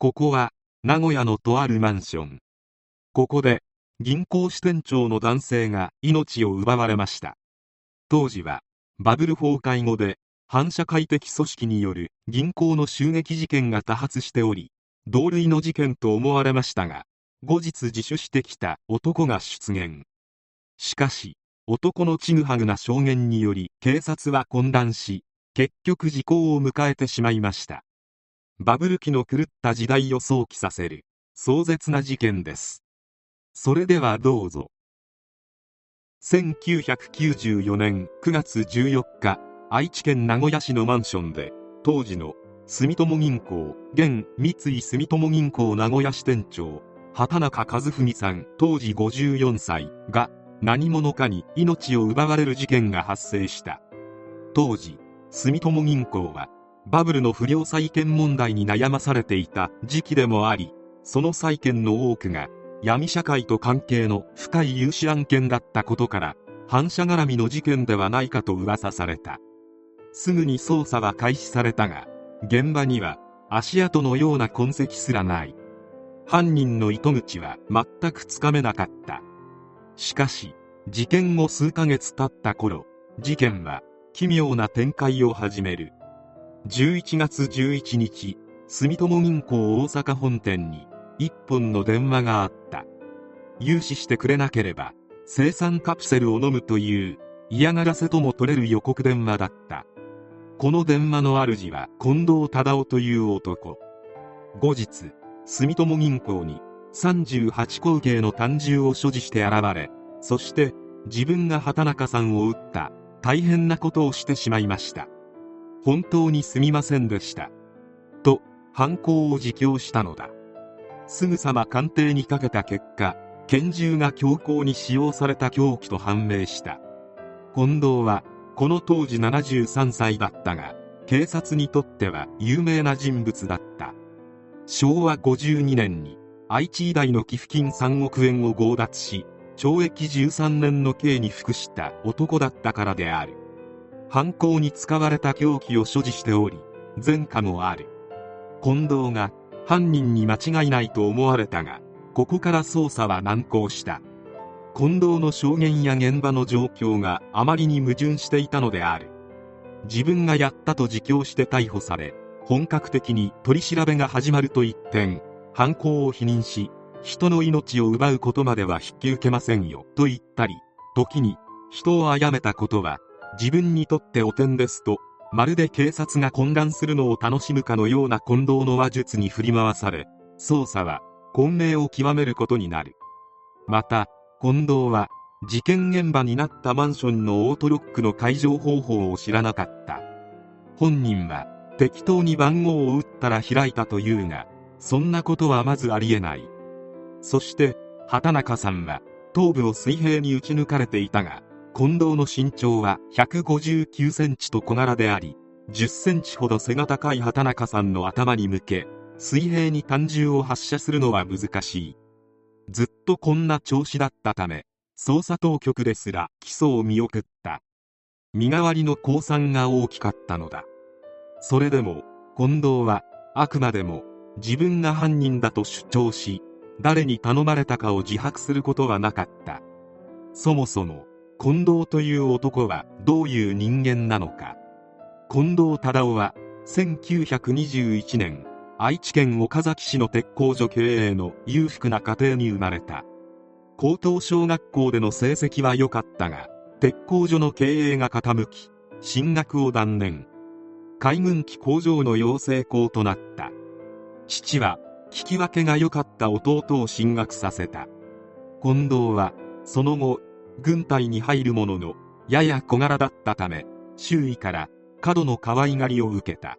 ここは名古屋のとあるマンション。ここで銀行支店長の男性が命を奪われました。当時はバブル崩壊後で反社会的組織による銀行の襲撃事件が多発しており同類の事件と思われましたが後日自首してきた男が出現。しかし男のちぐはぐな証言により警察は混乱し結局時効を迎えてしまいました。バブル期の狂った時代を想起させる。壮絶な事件です。それではどうぞ。1994年9月14日愛知県名古屋市のマンションで当時の住友銀行現三井住友銀行名古屋支店長畑中和文さん当時54歳が何者かに命を奪われる事件が発生した。当時住友銀行はバブルの不良債権問題に悩まされていた時期でもありその債権の多くが闇社会と関係の深い融資案件だったことから反社絡みの事件ではないかと噂された。すぐに捜査は開始されたが現場には足跡のような痕跡すらない。犯人の糸口は全くつかめなかった。しかし事件後数ヶ月経った頃事件は奇妙な展開を始める。11月11日住友銀行大阪本店に一本の電話があった。融資してくれなければ生産カプセルを飲むという嫌がらせとも取れる予告電話だった。この電話の主は近藤忠夫という男。後日住友銀行に38口径の単銃を所持して現れそして自分が畑中さんを撃った。大変なことをしてしまいました。本当にすみませんでした。と犯行を自供したのだ。すぐさま鑑定にかけた結果拳銃が強行に使用された凶器と判明した。近藤はこの当時73歳だったが警察にとっては有名な人物だった。昭和52年に愛知医大の寄付金3億円を強奪し懲役13年の刑に服した男だったからである。犯行に使われた凶器を所持しており前科もある。近藤が犯人に間違いないと思われたがここから捜査は難航した。近藤の証言や現場の状況があまりに矛盾していたのである。自分がやったと自供して逮捕され本格的に取り調べが始まると一転犯行を否認し人の命を奪うことまでは引き受けませんよと言ったり時に人を殺めたことは自分にとって汚点ですとまるで警察が混乱するのを楽しむかのような近藤の話術に振り回され捜査は混迷を極めることになる。また近藤は事件現場になったマンションのオートロックの解錠方法を知らなかった。本人は適当に番号を打ったら開いたというがそんなことはまずありえない。そして畑中さんは頭部を水平に打ち抜かれていたが近藤の身長は159センチと小柄であり10センチほど背が高い畑中さんの頭に向け水平に単銃を発射するのは難しい。ずっとこんな調子だったため捜査当局ですら起訴を見送った。身代わりの降参が大きかったのだ。それでも近藤はあくまでも自分が犯人だと主張し誰に頼まれたかを自白することはなかった。そもそも近藤という男はどういう人間なのか。近藤忠夫は1921年愛知県岡崎市の鉄工所経営の裕福な家庭に生まれた。高等小学校での成績は良かったが鉄工所の経営が傾き進学を断念。海軍機工場の養成校となった。父は聞き分けが良かった弟を進学させた。近藤はその後軍隊に入るもののやや小柄だったため周囲から過度の可愛がりを受けた。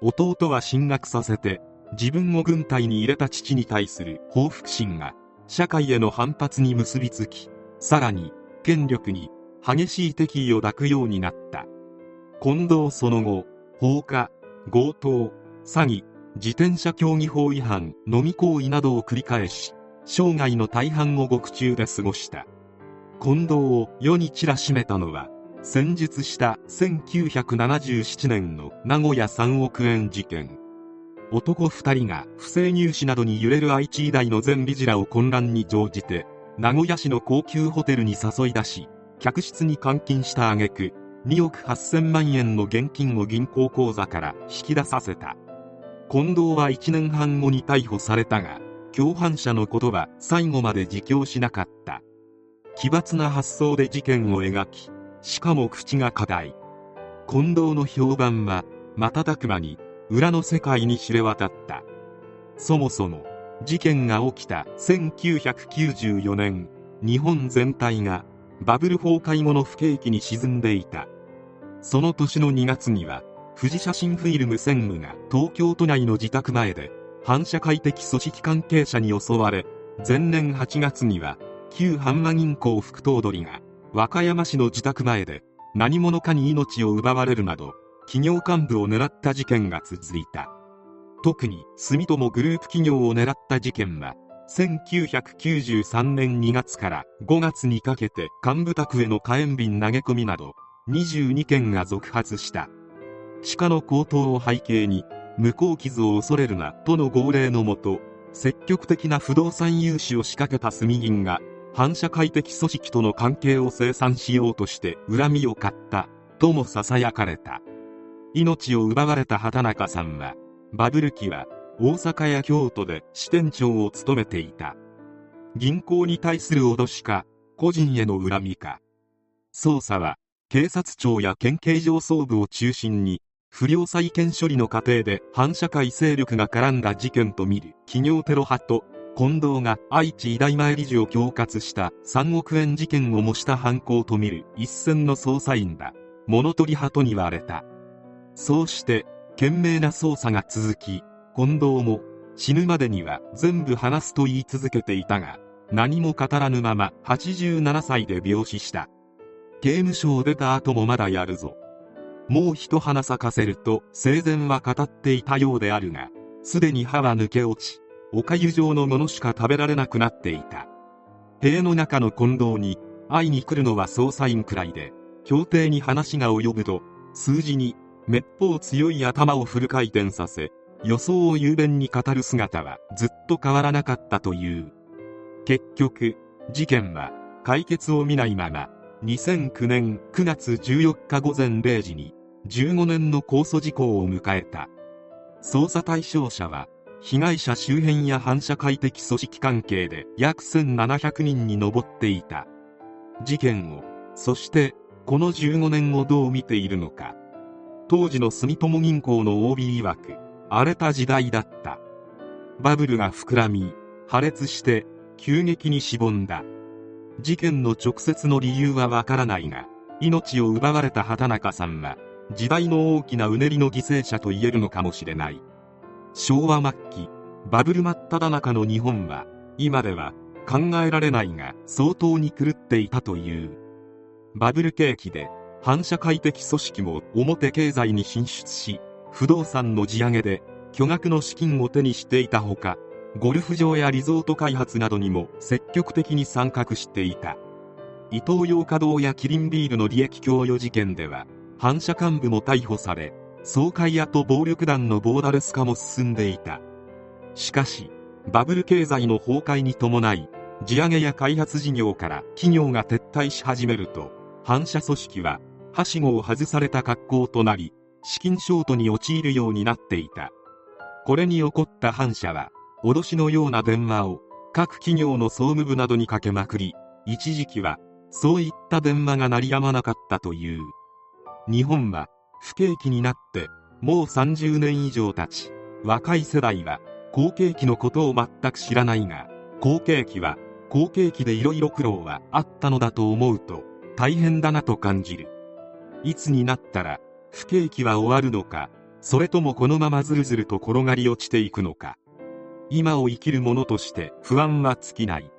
弟は進学させて自分を軍隊に入れた父に対する報復心が社会への反発に結びつきさらに権力に激しい敵意を抱くようになった。近藤その後放火強盗詐欺自転車競技法違反飲み行為などを繰り返し生涯の大半を獄中で過ごした。近藤を世に散らしめたのは戦術した1977年の名古屋3億円事件。男二人が不正入試などに揺れる愛知医大の全理事らを混乱に乗じて名古屋市の高級ホテルに誘い出し客室に監禁した挙句2億8000万円の現金を銀行口座から引き出させた。近藤は1年半後に逮捕されたが共犯者のことは最後まで自供しなかった。奇抜な発想で事件を描きしかも口が硬い。近藤の評判は瞬く間に裏の世界に知れ渡った。そもそも事件が起きた1994年日本全体がバブル崩壊後の不景気に沈んでいた。その年の2月には富士写真フィルム専務が東京都内の自宅前で反社会的組織関係者に襲われ前年8月には旧阪和銀行副頭取が和歌山市の自宅前で何者かに命を奪われるなど企業幹部を狙った事件が続いた。特に住友グループ企業を狙った事件は1993年2月から5月にかけて幹部宅への火炎瓶投げ込みなど22件が続発した。地価の高騰を背景に無効傷を恐れるなとの号令のもと積極的な不動産融資を仕掛けた住銀が反社会的組織との関係を清算しようとして恨みを買った。とも囁かれた。命を奪われた畑中さんはバブル期は大阪や京都で支店長を務めていた。銀行に対する脅しか個人への恨みか。捜査は警察庁や県警上層部を中心に不良債権処理の過程で反社会勢力が絡んだ事件とみる企業テロ派と近藤が愛知医大前理事を恐喝した3億円事件を模した犯行とみる一線の捜査員だ。物取り派とに言われた。そうして懸命な捜査が続き近藤も死ぬまでには全部話すと言い続けていたが何も語らぬまま87歳で病死した。刑務所を出た後もまだやるぞ。もう一花咲かせると生前は語っていたようであるがすでに歯は抜け落ちおかゆ状のものしか食べられなくなっていた。塀の中の近藤に会いに来るのは捜査員くらいで協定に話が及ぶと数字にめっぽう強い頭をフル回転させ予想を雄弁に語る姿はずっと変わらなかったという。結局事件は解決を見ないまま2009年9月14日午前0時に15年の控訴事項を迎えた。捜査対象者は被害者周辺や反社会的組織関係で約1700人に上っていた。事件をそしてこの15年をどう見ているのか。当時の住友銀行の OB 曰く荒れた時代だった。バブルが膨らみ破裂して急激にしぼんだ。事件の直接の理由はわからないが命を奪われた畑中さんは時代の大きなうねりの犠牲者と言えるのかもしれない。昭和末期バブル真っ只中の日本は今では考えられないが相当に狂っていたという。バブル景気で反社会的組織も表経済に進出し不動産の地上げで巨額の資金を手にしていたほかゴルフ場やリゾート開発などにも積極的に参画していた。イトーヨーカドーやキリンビールの利益供与事件では反社幹部も逮捕され総会屋と暴力団のボーダレス化も進んでいた。しかしバブル経済の崩壊に伴い地上げや開発事業から企業が撤退し始めると反社組織ははしごを外された格好となり資金ショートに陥るようになっていた。これに怒った反社は脅しのような電話を各企業の総務部などにかけまくり一時期はそういった電話が鳴りやまなかったという。日本は不景気になってもう30年以上経ち若い世代は好景気のことを全く知らないが好景気は好景気でいろいろ苦労はあったのだと思うと大変だなと感じる。いつになったら不景気は終わるのかそれともこのままずるずると転がり落ちていくのか。今を生きる者として不安は尽きない。